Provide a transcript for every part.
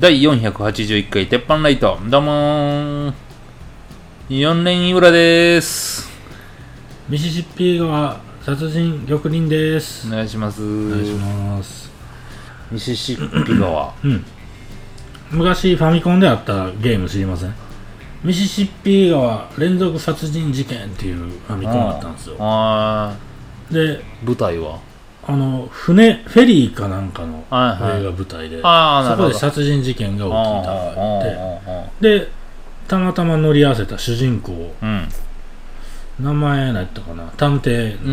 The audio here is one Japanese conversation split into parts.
第481回鉄板ライト。どうもー。4連浦です。ミシシッピ川殺人玉林です。お願いします。お願いします。ミシシッピ川。うん。昔ファミコンであったゲーム知りません？ミシシッピ川連続殺人事件っていうファミコンあったんですよ。あでー舞台は？あの船フェリーかなんかのはいはい。映画舞台でああなるほど。そこで殺人事件が起きたってあでたまたま乗り合わせた主人公ーうん。名前何やったかな探偵うんう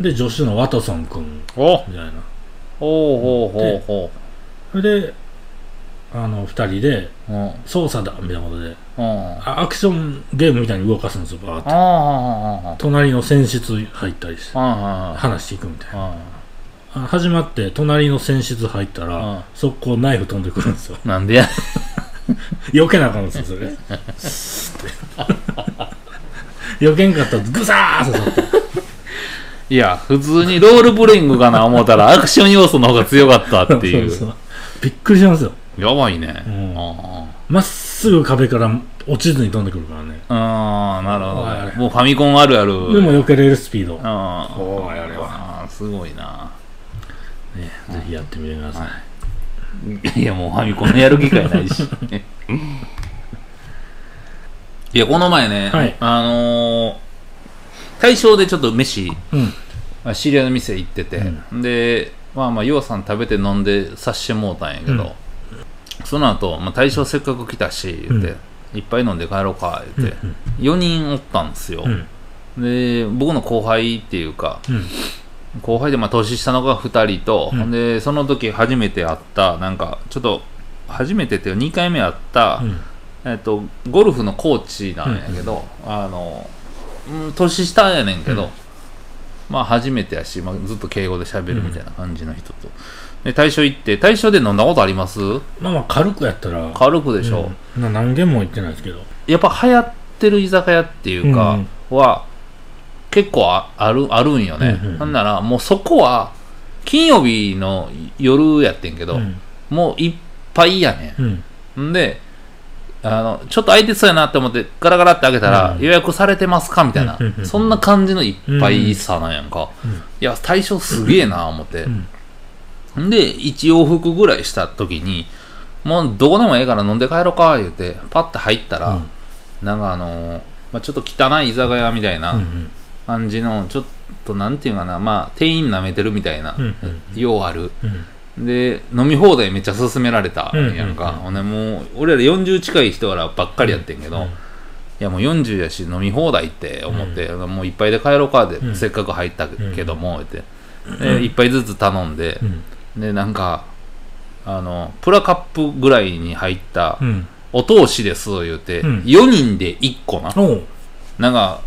んで助手のワトソン君お。みたいな。ほうほうほうほそれであの二人でううん。操作だみたいなことでアクションゲームみたいに動かすんですよバーッあとあ隣の戦室入ったりしてあ話してい。くみたいな。ああ始まって隣の戦室入ったうん。ら速攻ナイフ飛んでくるんですよ。なんでや 避けなあかんんですよそれ。スッて避けんかったらグサーッ刺さって。いや普通にロールプレイングかな思ったらアクション要素の方が強かったっていう。そうそうびっくりしますよ。やばいね。うん。あまっすぐ壁から落ちずに飛んでくるからね。ああーなるほど。もうファミコンあるある。でも避けれるスピード、ね、ああ。おいあれは。あーすごいなぜひやってみてください、い。やもうファミコンやる機会ないし。いやこの前ね、はい。あのー大正でちょっと飯うん。まあ知り合いの店行ってて、でまあまあようさん食べて飲んでさしてもうたんやけど、その後、まあ大正せっかく来たし言って、いっぱい飲んで帰ろうか言って、4人おったんですよ、うん。で僕の後輩っていうかうん後輩でまあ年下の子が2人と、うん。でその時初めて会ったなんかちょっと初めてっていうか2回目会った、うん。えっとゴルフのコーチなんやけど、あの、うん、年下やねんけど、うん。まあ初めてやし、まあ、ずっと敬語で喋るみたいな感じの人と、で大正行って大正で飲んだことあります？まあまあ軽くやったら。軽くでしょ、うん。な何軒も行ってないですけど。やっぱ流行ってる居酒屋っていうか、は結構ああるあるんよね、うんうんなん。ならもうそこは金曜日の夜やってんけど、うん。もういっぱいやねうん。んであのちょっと空いてそうやなって思ってガラガラって開けたら、うん。予約されてますかみたいな、うんうんうんそんな感じのいっぱいさなんやんか、うんいや対象すげえな思って、うんで一往復ぐらいした時にもうどこでもええから飲んで帰ろうか言うてパッて入ったら、うん。なんかあのーまあ、ちょっと汚い居酒屋みたいな、うん感じのちょっとなんていうかなまあ店員舐めてるみたいな、うんようある。うん。で飲み放題めっちゃ勧められたんやんか、うんうんうん。もう俺ら40近い人らばっかりやってんけど、うん。いやもう40やし飲み放題って思って、もういっぱいで帰ろうかで、うん。せっかく入ったけども、って。で一杯ずつ頼んでう、ん。でなんかあのプラカップぐらいに入ったうん。お通しです言うて、うん。4人で1個な、なんか、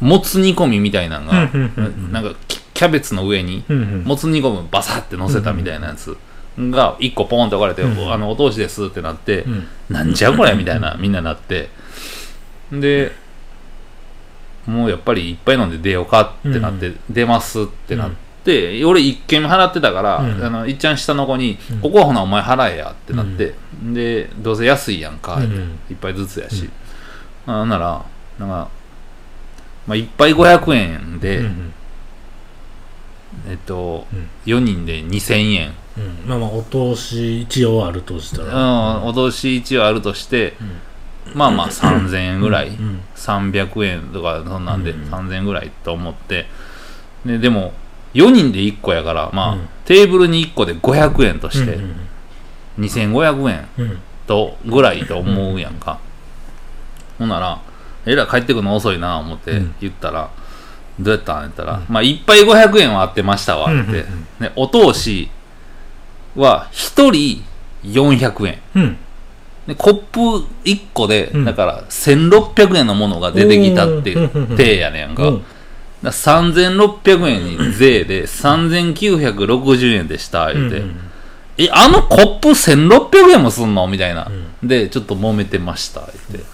もつ煮込みみたいなのが、うんうんうんうん。なんかキキャベツの上に、うんうん。もつ煮込みバサって乗せたみたいなやつが1個ポンって置かれて、うんあの、お通しですってなって、うん。なんじゃこれみたいな、みんななって、で、もうやっぱりいっぱい飲んで出ようかってなって、出ますってなって、俺1軒目払ってたから、うんあの、いっちゃん下の子に、うん。ここはほなお前払えやってなって、で、どうせ安いやんか、うんいっぱいずつやし、あならなんか、まあ、1杯500円で、うんえっと、うん。4人で2000円、うん。まあまあお通し一応あるとしたうん、らお通し一応あるとして、ん。まあまあ3000円ぐらい、うん。300円とかそんなんでうん。3000円ぐらいと思って。ででも4人で1個やからまあ、うん。テーブルに1個で500円としてうん2500円うん。とぐらいと思うやんか、ほんならえらい帰ってくるの遅いな思ってうん。言ったら、どうやったんやったら、まあ1杯500円はあってましたわって、うんうん。うんでお通しは1人400円。うん。でコップ1個で、うん。だから1600円のものが出てきたっていううんうんうん体やねんか,、うん。だから3600円に税で3960円でした言うて、うんえあのコップ1600円もすんのみたいな、でちょっと揉めてました言って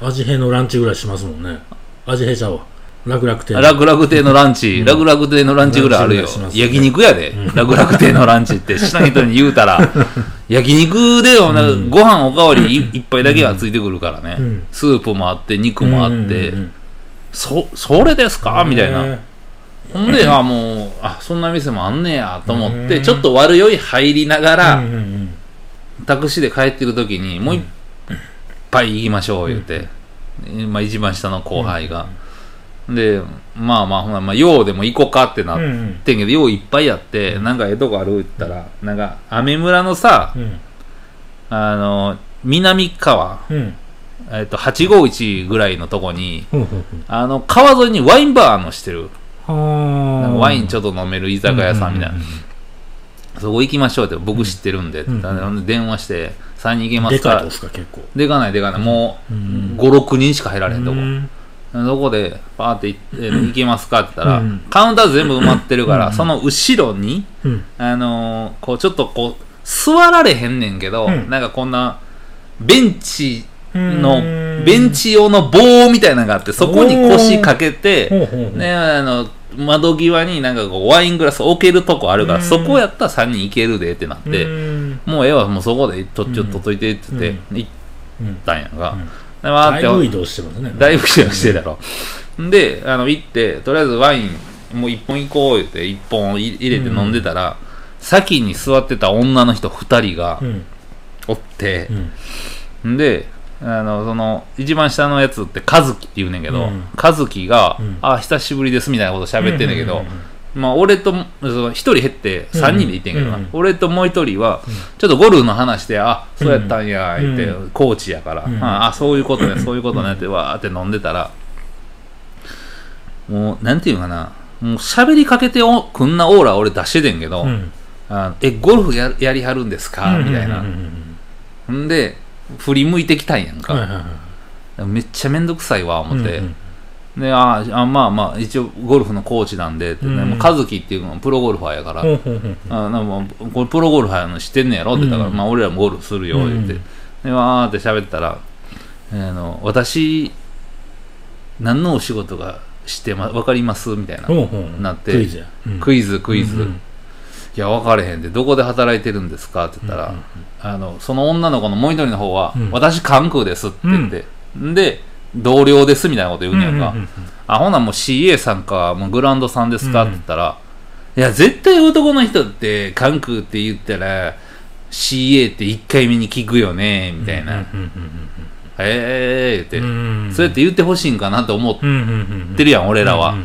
味変のランチぐらいしますもんね。味変ちゃうわ。楽々亭楽々亭のランチ、楽々亭のランチぐらいあるよ。ね。焼肉やで、楽々亭のランチって知らん人に言うたら。焼肉でん。かご飯おかわりい一杯だけがついてくるからね、うん。スープもあって肉もあって、うんうんうんそそれですか？みたいな、へほんで あもうあそんな店もあんねやと思って、うん。ちょっと悪酔い入りながーら、うんうんうん。タクシーで帰ってる時にもう一杯行きましょう言って、まあ、一番下の後輩が、でまあまあほなまあようでも行こうかってなってんけど、よういっぱいやってなんかええとこあるって言ったらなんか雨村のさうん。あの南川、うん。えっと851ぐらいのとこにあの川沿いにワインバーのしてる。ワインちょょっと飲める居酒屋さんみたいな、そこ行きましょうって僕知ってるんで電話して3人行けますか？でかいとですか結構。でかないでかない。もううん。56人しか入られへんとこ、うん。どこでパーって行って行けますかって言ったら、うん。カウンター全部埋まってるから、うん。その後ろにうん。あのーこうちょっとこう座られへんねんけど、うん。なんかこんなベンチのうん。ベンチ用の棒みたいなのがあってそこに腰かけて、ね、あの窓際になんかこうワイングラス置けるとこあるから、うん。そこやったら3人行けるでってなって、うん。もうええわもうそこでちょっとといてって言って、うん。行っうんたんやんか、うん。でわーってだいぶ移動してますね。だいぶしてしてたろ、であの行ってとりあえずワインもう一本行こう言って一本い入れて飲んでたら、先に座ってた女の人2人がうん。おってう、ん。であのその一番下のやつって和樹って言うねんけど、うん。和樹が、うん。あ久しぶりですみたいなこと喋ってんだけど、うんうんうん。まあ俺とその1人減って3人で行ってんけど俺ともう1人はちょっとゴルフの話で、あそうやったんや言って、うコーチやから、うん。ああそういうことねそういうことねってわーって飲んでたらもうなんていうのかな。もう喋りかけておくんなオーラ俺出しててんけど、うん。あえゴルフややりはるんですか、みたいな、んで振り向いてきたんやんか、はいはいはい。めっちゃめんどくさいわ思って、うんでああまあまあ一応ゴルフのコーチなんでって、ね。うん。もう和樹っていうのはプロゴルファーやから、ほうほうほうあなんかもうこれプロゴルファーの知ってんねやろ？って言ったから、うんまあ俺らもゴルフするよ言って、うん。でわーって喋ったら、あの私何のお仕事がしてま分かります？みたいな、なって。クイズや。うん。クイズいや分かれへんでどこで働いてるんですか？って言ったら、うんうんあのその女の子のもう一人の方は、うん。私関空ですって言って、で同僚ですみたいなこと言うんやんか、うんうんうんあほなもう CA さんかもうグランドさんですか、って言ったらいや絶対男の人って関空って言ったら CA って1回目に聞くよねみたいな、うんうんへえーって、うんうんそうやって言ってほしいんかなと思っうんうんうんてるやん、俺らは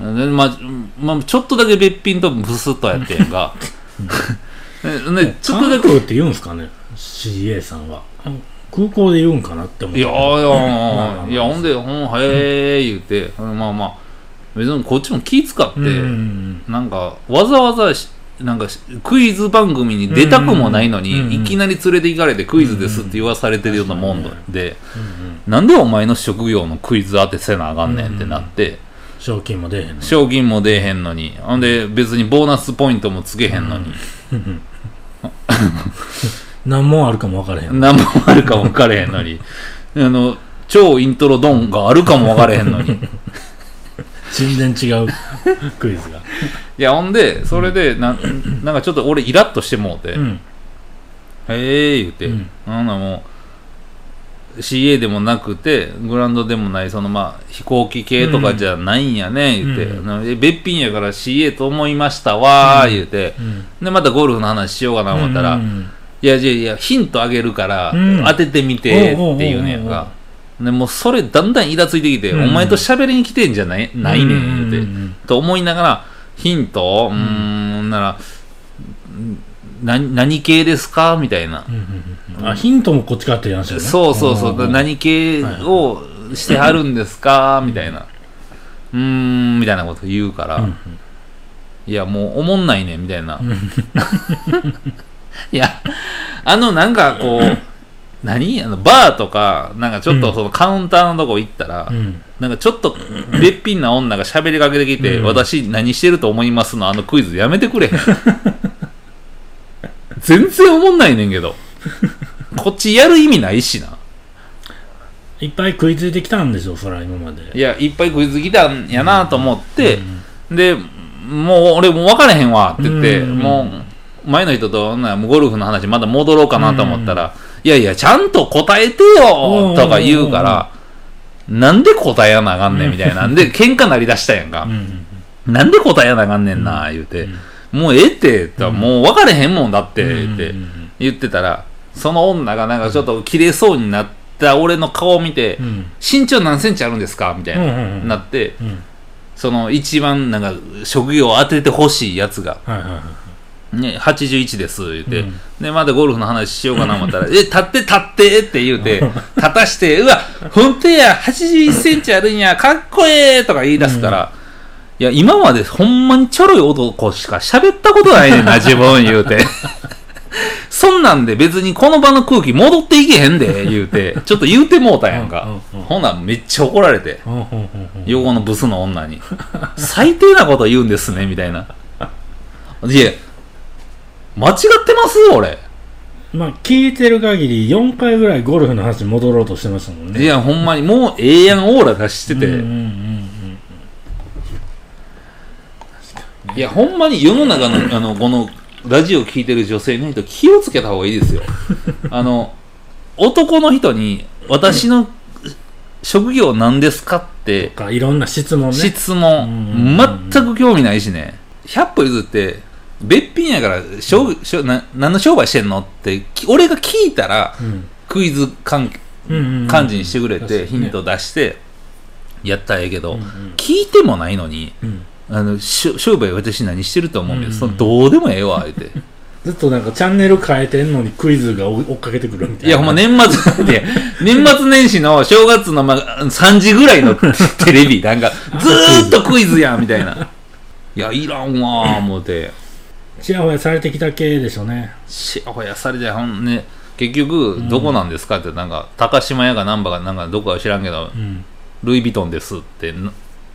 うん、うん。でまあまあ、ちょっとだけべっぴんとブスッとやってんが。ででちょっとだけって言うんすかね？CA さんは。空港で言うんかなって思っていやいやいやほんでほんへえ言うて。まあまあ別にこっちも気使って、なんかわざわざしなんかしクイズ番組に出たくもないのに、いきなり連れて行かれてクイズですって言わされてるようなもんで、なんでお前の職業のクイズ当てせなあかんねんってなって、賞金も出えへんの賞金も出えへんのに。ほんで別にボーナスポイントもつけへんのに、何問あるかも分からへん何もあるかも分かれへんのに。あの超イントロドンがあるかも分かれへんのに。全然違うクイズが。いやほんでそれでななんかちょっと俺イラッとしてもうて、うん。へえ言うて、うん。なんだもう CA でもなくてグランドでもないそのまあ飛行機系とかじゃないんやね、言うて、うん。べっぴんやから CA と思いましたわー、言うて。うん。でまたゴルフの話しようかな思ったら、うん。いやいやいやヒントあげるから、うん。当ててみてって言うねやんか。でもうそれだんだんイラついてきて、うん。お前と喋りに来てんじゃない？ないねん言うて、ん。と思いながらヒントうーんならん何何系ですか？みたいな、うんうんうんあヒントもこっちからって話だよね。そうそうそう、んん何系をしてはるんですか？みたいな。うーん、みたいなこと言うから、うんいや、もう、おもんないね、みたいな。ん。いや、あの、なんかこう、何？あのバーとか、なんかちょっとそのカウンターのとこ行ったら、うん。なんかちょっとべっぴんな女が喋りかけてきて、うん。私何してると思いますの？あのクイズやめてくれへん。全然おもんないねんけど。こっちやる意味ないしな。いっぱい食いついてきたんでしょそら今まで。いやいっぱい食いつきたんやなと思って、でもう俺もう分からへんわって言って、うんもう前の人とゴルフの話まだ戻ろうかなと思ったら、いやいやちゃんと答えてよとか言うから、なんで答えやなあかんねんみたいなん。で喧嘩なりだしたやんか。うん、うんなんで答えやなあかんねんな言うて、もうええってもう分かれへんもんだって言って、うんうん。言ってたらその女がなんかちょっと綺麗そうになった俺の顔を見て、うん。うん身長何センチあるんですかみたいな、なってうん。その一番なんか職業を当ててほしいやつが、はいはいはいね、81です言って、うん。でまだゴルフの話しようかな思ったら「え立って立って」って言うて 立たして「うわ本当や81センチあるんやかっこええ」とか言い出すから、いや今までほんまにちょろい男しか喋ったことないねんな自分言うて。そんなんで別にこの場の空気戻っていけへんで 言うて。ちょっと言うてもうたやんか、うんうんうんほなめっちゃ怒られて。うんうんうんうん横のブスの女に。最低なこと言うんですねみたいな。いや間違ってます俺。まあ聞いてる限り4回ぐらいゴルフの話に戻ろうとしてましたもんね。いやほんまに。もうええやんオーラ出してて、うんうんうん。いやほんまに世の中のあのこのラジオ聞いてる女性の人気をつけた方がいいですよ。あの男の人に私の職業何ですかってかいろんな質問ね。質うん問全く興味ないしね。100歩譲ってべっぴんやからしょうしょな何の商売してんのってき俺が聞いたらうん。クイズ感感じにしてくれてヒント出してやったらええけど、うんうん。聞いてもないのにうんあのし商売私何してると思うんです、うん。そのどうでもええわ言うて。ずっとなんかチャンネル変えてんのにクイズが追追っかけてくるみたいな。いやほんま年末 で年末年始の 正月の、ま、3時ぐらいのテレビ。なんかずーっとクイズやんみたいな。いやいらんわー思って。ちやほやされてきた系でしょうね。しやほやされてほんね結局どこなんですかってなんか高島屋か難波かなんかどこか知らんけどうん。ルイ・ヴィトンですってな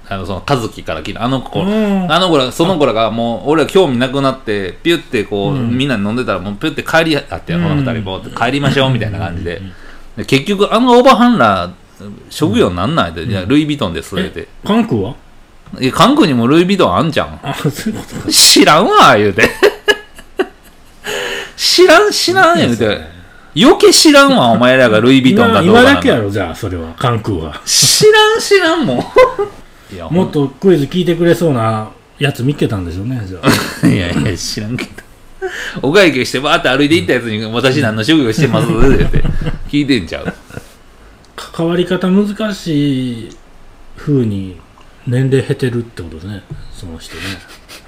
あのその和樹から聞いた。あの子、うん。あの子らその子らがもう俺は興味なくなってピュってこう、うん。みんなで飲んでたらもうピュって帰りあってこの二人も帰りましょうみたいな感じで。うん。で結局あのおばはんら職業なんなんって、いやルイ・ヴィトンですってえ関空は？いや韓国にもルイ・ヴィトンあんじゃん。あそういうこと知らんわ言うて。知らん知らん言うて。余計知らんわお前らがルイ・ヴィトンか今どうか。今だけやろじゃあそれは。関空は。知らん知らんもんもっとクイズ聞いてくれそうなやつ見つけたんでしょうね じゃあいやいや、知らんけど。お会計してバーって歩いていったやつに、私何の職業してますって聞いてんちゃう。関わり方難しい風に年齢減ってるってことですねその人ね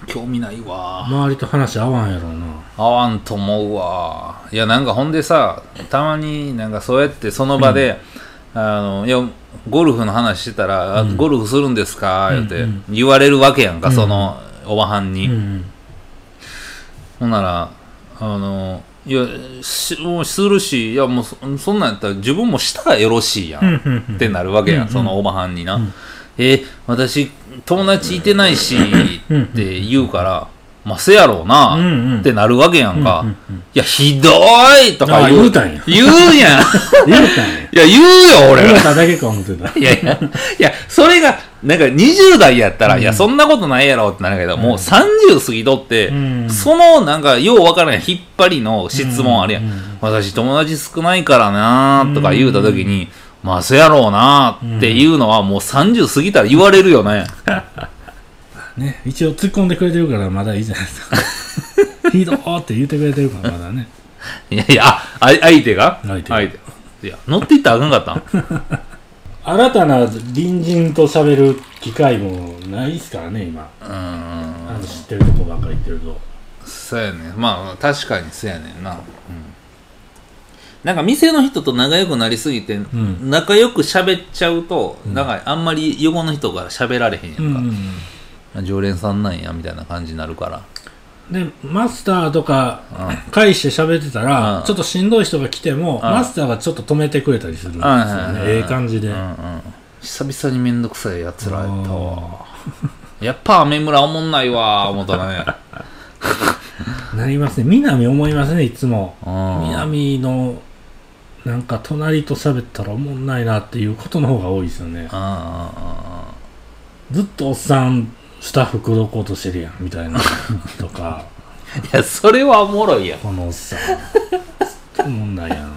興味ないわ。周りと話合わんやろうな合わんと思うわ。いや、なんかほんでさ、たまになんかそうやってその場で、あの、いや、ゴルフの話してたら、あうん。ゴルフするんですか？言って、言われるわけやんか、うん。そのおばはんに。うん。ほんなら、あの、いや、しもうするし、いや、もうそそんなんやったら自分もしたらよろしいやん。うんうんうん。ってなるわけやん、うんそのおばはんにな。うん。え私、友達いてないし、うん。って言うから、まあ、せやろうな、ってなるわけやんか。いや、ひどいとかあ言う。たんや言うやん。言うたんや いや、言うよ、俺は。言うただけか思ってた いやいや、いや、それが、なんか20代やったら、いや、そんなことないやろってなるけど、もう30過ぎとって、うんその、なんか、ようわからん引っ張りの質問あるやん。私、友達少ないからなとか言うたときに、まあ、そやろうなっていうのは、もう30過ぎたら言われるよね。ね一応突っ込んでくれてるからまだいいじゃないですか。ひどーって言ってくれてるからまだね。いやいや、あ、あ相手が？相手が。いや、乗っていったらあかんかったん？新たな隣人と喋る機会もないですからね今。うーん。あの知ってるとこばっかり行ってると。そうやねまあ確かにそうやねんな、うん、なんか店の人と仲良くなりすぎて、ん。仲良く喋っちゃうと、なんかあんまり横の人から喋られへんやんか、常連さんなんやみたいな感じになるから。でマスターとかうん。返して喋ってたら、うん。ちょっとしんどい人が来ても、ん。マスターがちょっと止めてくれたりするんですよね。はいええ感じで、うんうん。久々にめんどくさいやつらやったわ。やっぱ雨村おもんないわ思ったね。なりますね。南思いますねいつも。うん。南のなんか隣と喋ったらおもんないなっていうことの方が多いですよね。あずっとおっさんスタッフ口説こうとしてるやんみたいな とか。あいやそれはおもろいやん。このおっさん。おもんないやん。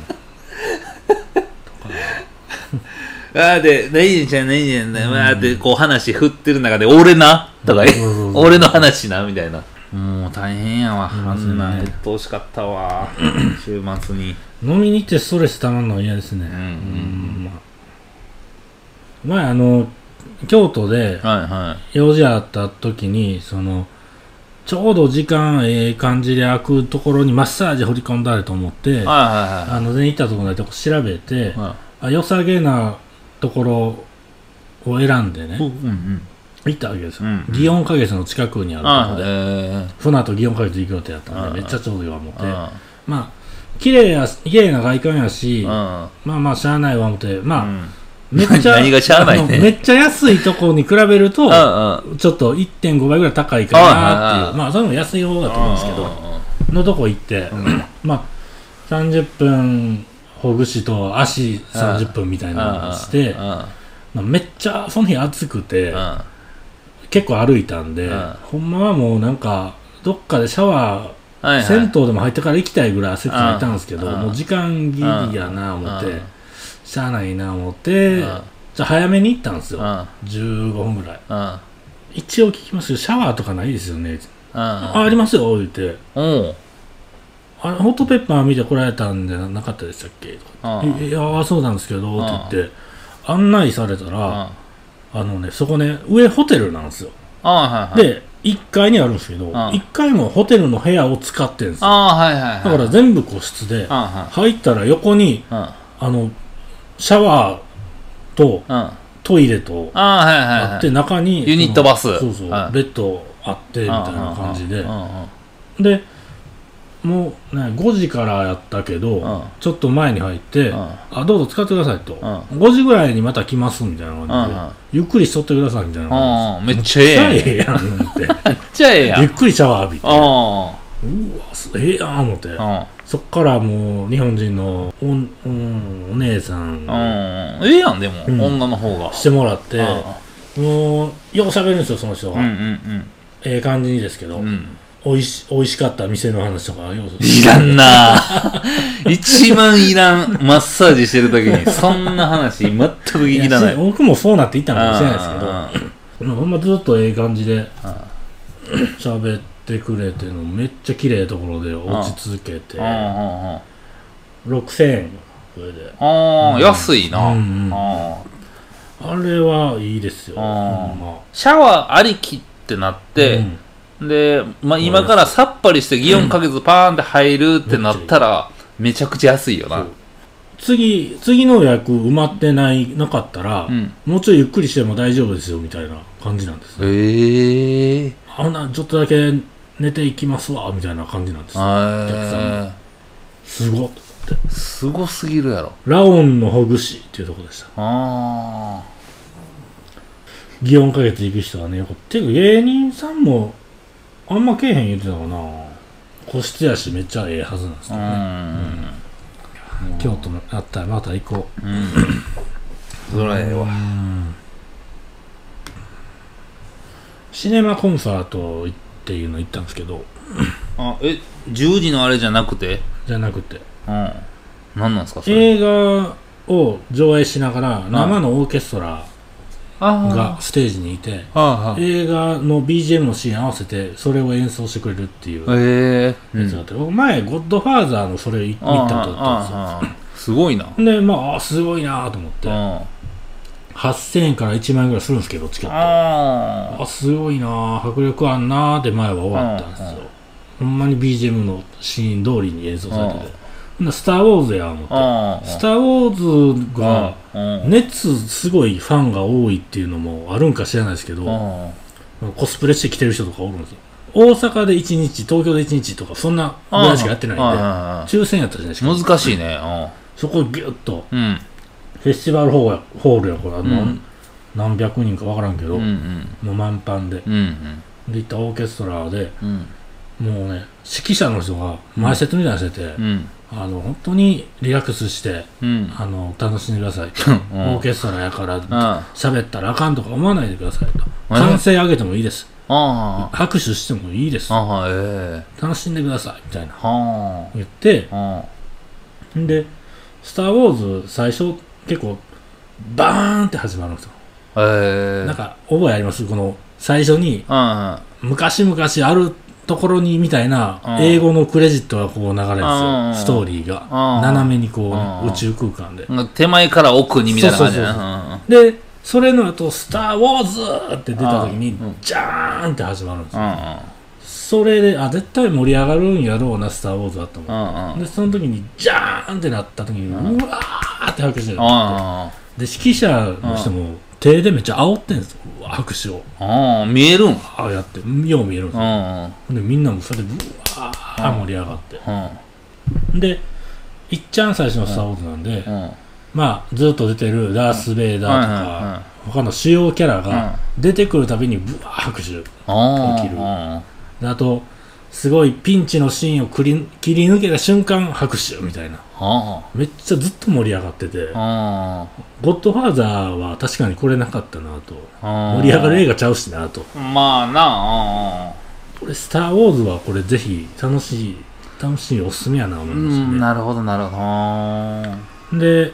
ああで何じゃん何じゃん。わーってこう話振ってる中で俺な？とか俺の話なみたいな。もう大変やわあますねんなうっとうしかったわ 週末に。飲みに行ってストレスたまるのは嫌ですね。うんうん。ま。あ前あの京都で用事あった時にそのちょうど時間ええ感じで空くところにマッサージ掘り込んだれと思ってあの全員行ったところでとこ調べてあ良さげなところを選んでねいうんうん。行ったわけですよ、うん祇園花月の近くにあるとあころで、え。その後祇園花月行く予定だったんうんでめっちゃちょうどいいわ思って。ーまあ綺麗や綺麗な外観やし、うんまあまあしゃあないわ思ってまあ、うんめっちゃ何がしゃあないね。のめっちゃ安いとこに比べるとちょっと1.5倍ぐらい高いかなっていう。まあそれも安い方だと思うんですけどのとこ行って、まあ30分ほぐしと足30分みたいなのをして、めっちゃその日暑くて、うん。結構歩いたんで、うん。ほんまはもうなんかどっかでシャワはいー、はい。銭湯でも入ってから行きたいぐらい汗かいたんですけど、うん。もう時間ギリやな思って、うんしゃあないな思って、うん。じゃあ早めに行ったんですよ、うん。15分ぐらい。うん。一応聞きますけどシャワーとかないですよね、うん。あありますよ言って。おう。あれホットペッパー見てこられたんじゃなかったでしたっけ？とかうん。いいやそうなんですけどって言って案内されたら、ああのねそこね上ホテルなんですよ。あはいはい。で1階にあるんですけど、ん。1階もホテルの部屋を使ってるんですよ。ああはいはいはい。だから全部個室で入ったら横にあのシャワーとあトイレとあはいはいはい。あって中にユニットバス。そうそうはい。ベッドあってみたいな感じで。うんうんでもうね5時からやったけどん。ちょっと前に入ってうん。あどうぞ使ってくださいと。ん。5時ぐらいにまた来ますみたいな感じでうんうん。ゆっくりしとってくださいみたいな感うんめっちゃじでめっちゃええええやんって。めっちゃええやん。ゆっくりシャワー浴びて。うあわすええやん思って。あそっからもう日本人のお,、うん、お姉さんうんうん。ええやんでもうん。女の方が。してもらって、あもうよう喋るんですよその人が、うんうんええ感じにですけど、うん。うんおいし美味しかった店の話とかよういらんな。一番いらんマッサージしてる時にそんな話全く聞きたない。僕もそうなっていったのかもしれないですけど。ほんまずっとええ感じで 喋ってくれてのめっちゃ綺麗なところで落ち続けて。ああ6000円。それで。ああ安いな。うんうん。あああれはいいですよ。ま。シャワーありきってなって、うん。で、まあ、今からさっぱりして祇園かけずパーンって入るってなったらめちゃくちゃ安いよな。次次の予約埋まってないなかったら、うん。もうちょいゆっくりしても大丈夫ですよみたいな感じなんですよええあんなちょっとだけ寝ていきますわみたいな感じなんです。よー、すごっ。すごすぎるやろ。ラオンのほぐしっていうとこでした。あ祇園か月行く人はねよくていうか芸人さんもあんまけえへん言ってたかな。個室やしめっちゃええはずなんですけどね、ん。京都のあったらまた行こう。うん。そらええわ。シネマコンサートっていうの行ったんですけど。あえ10時のあれじゃなくて？じゃなくて。うん。何なんですかそれ？映画を上映しながら生のオーケストラあがステージにいて映画の BGM のシーン合わせてそれを演奏してくれるっていうええやつがあって、僕前ゴッドファーザーのそれ見たことあったんですよ。すごいな。でまああすごいなと思って。あ8000円から1万円ぐらいするんですけどチケットああすごいな。迫力あんなって前は終わったんですよ。ほんまに BGM のシーン通りに演奏されてて。スター・ウォーズや思って。あスター・ウォーズがうん。熱すごいファンが多いっていうのもあるんか知らないですけどあコスプレして来てる人とかおるんですよ。大阪で1日東京で1日とかそんなぐらいしかやってないんであ抽選やったじゃないですか。難しいね。そこギュッとうんフェスティバルホールやホールやこれ。あの、うん。何百人か分からんけど、うんうん。もう満帆で。うんうん。で行ったオーケストラでうん。もうね指揮者の人が前説みたいなのしてて、うん。あの本当にリラックスしてうん。あの楽しんでくださいオーケストラやからあ喋ったらあかんとか思わないでくださいと。え歓声上げてもいいです。あ拍手してもいいです。ええ。楽しんでくださいみたいな。は言ってで「スター・ウォーズ」最初結構バーンって始まるんですよ、ええなんか覚えあります？この最初にうん昔々あるところにみたいなうん。英語のクレジットがこう流れるんですうんよストーリーが。うん斜めにこうねうん宇宙空間で。うん手前から奥にみたいな感じでそれの後スター・ウォーズ」って出た時にうんジャーンって始まるんですよ。それであ絶対盛り上がるんやろうなスター・ウォーズだと思ううんうん。でその時にジャーンってなった時にうん。うわーって拍手で指揮者の人も手でめっちゃ煽ってんですよ。拍手を。ああ見えるんああやって。よう見えるんですうよでみんなもそれでうわー盛り上がって。うん。でいっちゃん最初の「スター・ウォーズ」なんで、うん。まあずっと出てるダース・ベイダーとか、他の主要キャラが出てくるたびにブワー拍手起きる。であとすごいピンチのシーンをくり切り抜けた瞬間拍手みたいな。あめっちゃずっと盛り上がってて。あ「ゴッドファーザー」は確かにこれなかったなと。あ盛り上がる映画ちゃうしなと。まあなあこれ「スター・ウォーズ」はこれぜひ楽しい楽しいおすすめやな思ういますね、んなるほどなるほど。あで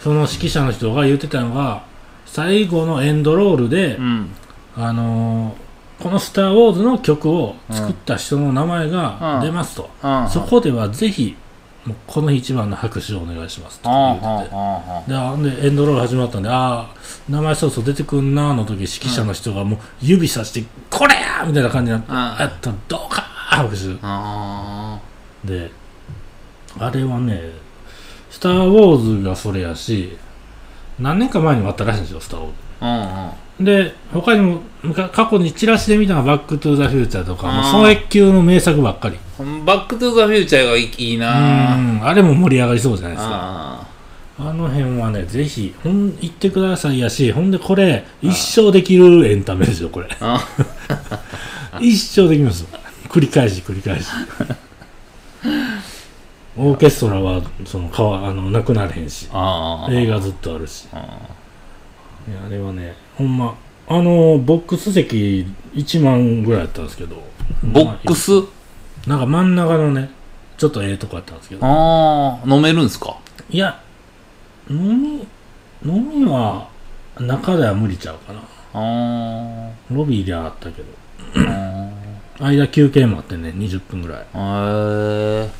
その指揮者の人が言ってたのが最後のエンドロールで、ーうん。あのーこの「スター・ウォーズ」の曲を作った人の名前が出ますと、うん。そこではぜひもうこの日一番の拍手をお願いしますとあ言ってて。あであでエンドロール始まったんでああ名前そうそう出てくんなーの時指揮者の人がもう指さして「これや!」みたいな感じになってうん。やったら「どうか!」拍手。あであれはね「スター・ウォーズ」がそれやし何年か前にもあったらしいんですよ「スター・ウォーズ」あで他にも過去にチラシで見たのは「バック・トゥ・ザ・フューチャー」とかもうその越級の名作ばっかり。うんバックトゥザフューチャーがいいな。あん。あれも盛り上がりそうじゃないですか。ああの辺はねぜひほん行ってくださいやしほんでこれ一生できるエンタメですよこれ。あ 一生できますよ。繰り返し繰り返し。オーケストラはその川あのなくなれへんし。映画ずっとあるし。あいやあれはねほんまあのボックス席1万ぐらいやったんですけど。ボックス？なんか真ん中のねちょっとええとこやったんですけど。ああ飲めるんすか？いや飲み飲みは中では無理ちゃうかな。あロビーではあったけど。間休憩もあってね20分ぐらい。ーへ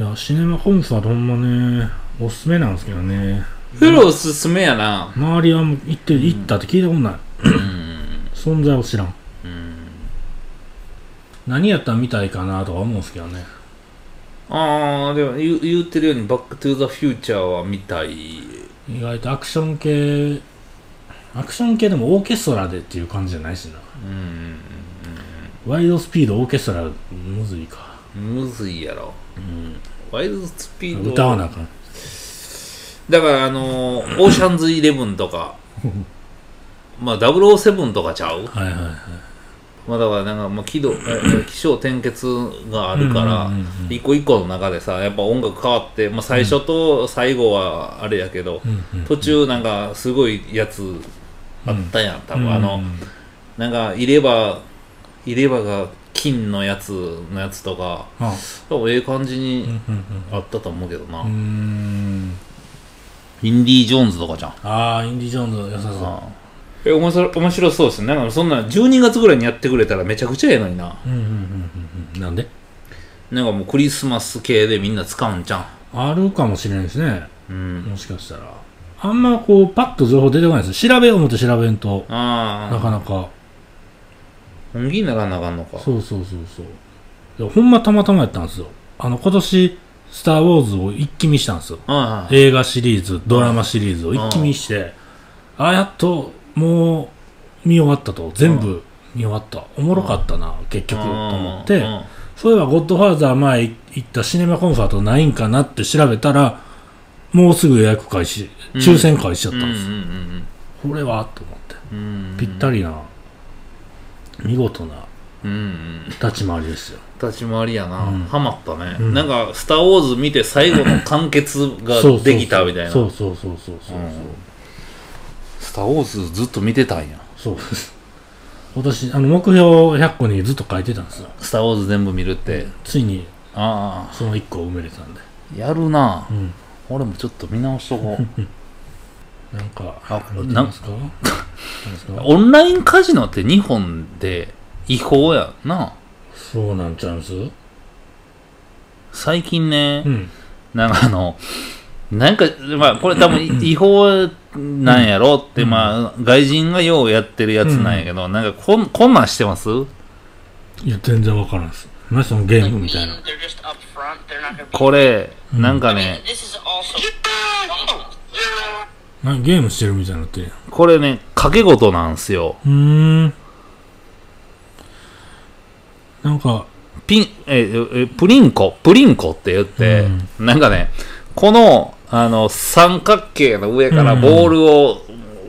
えいやシネマコンサートほんまねおすすめなんですけどねフロおすすめやな。周りはもう行って行ったって聞いたことない、うん。存在を知らん。うん。何やったら見たいかなとか思うんですけどね。ああでも言う言ってるように「バック・トゥ・ザ・フューチャー」は見たい。意外とアクション系アクション系でもオーケストラでっていう感じじゃないしな。うん。ワイドスピードオーケストラむずいか、むずいやろ。うん、ワイルドスピード歌わなあかんだからあのーオーシャンズイレブンとか。まあ007とかちゃう？はいはいはい。まあだからなんかまあ喜怒え起承転結があるから一個一個の中でさやっぱ音楽変わって、まあ、最初と最後はあれやけど、途中なんかすごいやつあったやん多分。あの、うんなんか入れ歯入れ歯が金のやつのやつとかあ。多分ええ感じうんにうん。あったと思うけどな、うんインディ・ジョーンズとかじゃん。ああインディ・ジョーンズ良さそえ面白面白そうですね。なんかそんな12月ぐらいにやってくれたらめちゃくちゃええのにな。ううんうんうんうんうん。なんで？なんかもうクリスマス系でみんな使うんじゃん。あるかもしれないですね。うん。もしかしたら。あんまこうパッと情報出てこないです。調べよう思って調べんと。ああなかなか。本気にならなあかんのか。そうそうそうそう。いやほんまたまたまやったんですよ。あの今年「スター・ウォーズ」を一気見したんですよ。ああ映画シリーズドラマシリーズを一気見してあやっともう見終わったと。全部見終わった。おもろかったな結局と思って。うんそういえば「ゴッドファーザー」前行ったシネマコンサートないんかなって調べたらもうすぐ予約開始抽選開始しちゃったんですこれは？と思って。ぴったりな見事なうんうん。立ち回りですよ。立ち回りやな、うん。ハマったね、うん。なんか「スター・ウォーズ」見て最後の完結がそうそうそう。できたみたいな。そうそうそうそうそう。うん。スター・ウォーズ」ずっと見てたんや。そうそうです。私あの目標100個にずっと書いてたんですよ「スター・ウォーズ」全部見るって、ついにあその1個を埋めれたんで。あやるな、うん。俺もちょっと見直しとこう。なんかあ見てますか？なんですか？オンラインカジノって日本で違法やんな。そうなんちゃうんす？最近ね、うん。なんかあのなんかまあこれ多分 違法なんやろって、うん。まあ外人がようやってるやつなんやけど、なんかこんこんなんしてます？いや全然わからんです。何そのゲームみたいな。They're just up front. They're not gonna be. これ、うん。なんか I mean, ね this is also. なゲームしてるみたいになってるやん。これね賭け事なんすよ。うーんなんかピンええプリンコ？プリンコって言って、なんかねこのあの三角形の上からボールを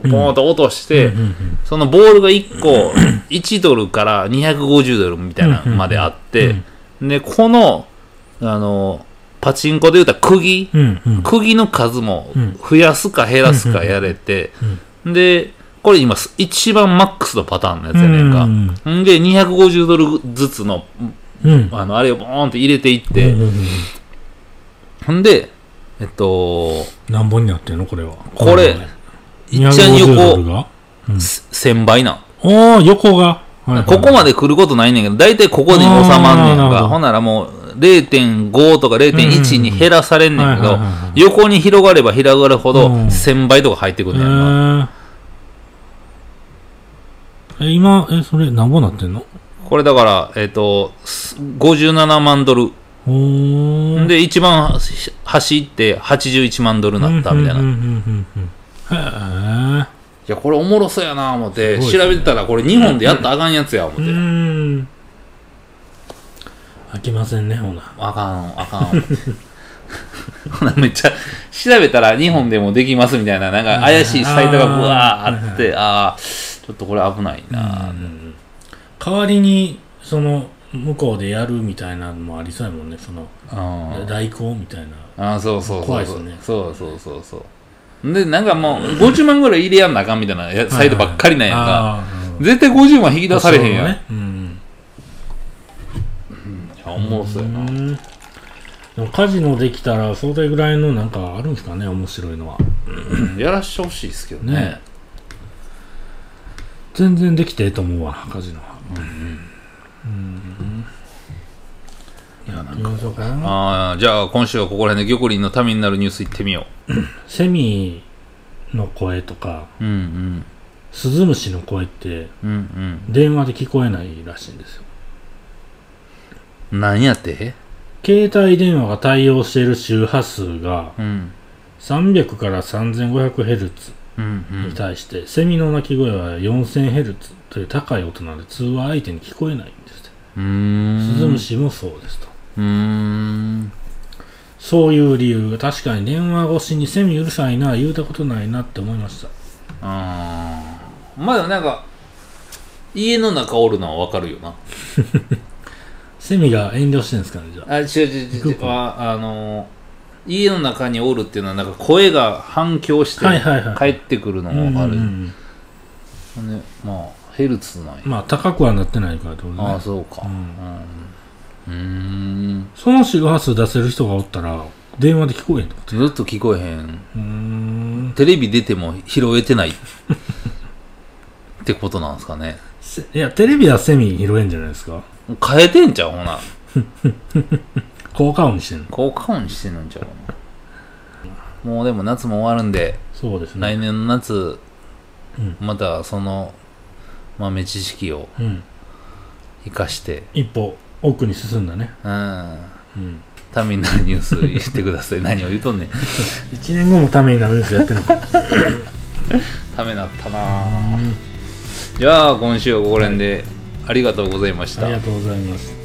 ポーンと落として、うんうんそのボールが1個 1ドルから250ドルみたいなのまであって、でこのあのパチンコで言うたら釘、うんうん。釘の数もうん。増やすか減らすかやれて、でこれ今一番マックスのパターンのやつやねんか、うん。んで250ドルずつのうん。あのあれをボーンって入れていっうんて、うんうん。ほんでえっと何本になってんのこれは？これいっちゃん250ドル横が1000倍な。んおお横が、はいはい。ここまで来ることないねんけど、大体ここに収まんねんか。ほんならもう0.5とか0.1に減らされんねんけど横に広がれば広がるほどうん。1000倍とか入ってくえるねんか。ー、え今えそれ何本なってんの？これだから、えっと、す57万ドル。で、一番走って81万ドルなったみたいな。いや、これおもろそうやな思って、調べてたらこれ日本でやったらあかんやつや思って。ーん。飽きませんねほな。あかん、あかん。ほなめっちゃ調べたら日本でもできますみたいな、なんか怪しいサイトがぶわーあって、ああ、ちょっとこれ危ないな。代わりにその向こうでやるみたいなのもありそうやもんね。そのうん代行みたいな。ああそうそうそう怖いっすね。そうそうそうそう。でなんかもう50万ぐらい入れやんなあかんみたいなやサイトばっかりなんやんか、あー。絶対50万引き出されへんやん、ね。うん。いやおもろそうやな、うん。でもカジノできたらそれぐらいのなんかあるんですかね面白いのは。やらしてほしいですけどね。ね全然できてええと思うわカジノは。うん。いやなんか。そうかな。ああじゃあ今週はここら辺で玉林のためになるニュース行ってみよセミの声とかううん。スズムシの声ってうんうん。電話で聞こえないらしいんですよ。うん何やって？携帯電話が対応している周波数がうん。300から 3500Hz うんうんに対して、セミの鳴き声は 4000Hz という高い音なので通話相手に聞こえないんですスズムシもそうですと。うーんそういう理由が確かに電話越しにセミうるさいな言うたことないなって思いました。あー。まあでもなんか家の中おるのはわかるよな。セミが遠慮してるんですかねじゃあ。あ違う違う違うああの家の中におるっていうのはなんか声が反響してはいはいはい。帰ってくるのもわかる、うんうんほん。でまあヘルツなんや、うんまあ高くはなってないからってことね。ああそうか。ううん。ーん。その周波数出せる人がおったら電話で聞こえへんってこと？ずっと聞こえへん。うーん。テレビ出ても拾えてない。ってことなんですかね。せいやテレビはセミ拾えんじゃないですか。変えてんちゃうほな 効果音にしてんの？効果音してんのんちゃう？かなもうでも夏も終わるんでそうですね。来年の夏、うん。またその豆知識をうん。生かして一歩奥に進んだね。うん。うん。ためになるニュース言ってください。何を言うとんねん。1年後もためになるんですやってるのか。ためなったな。ぁじゃあ今週はここら辺でありがとうございました。ありがとうございます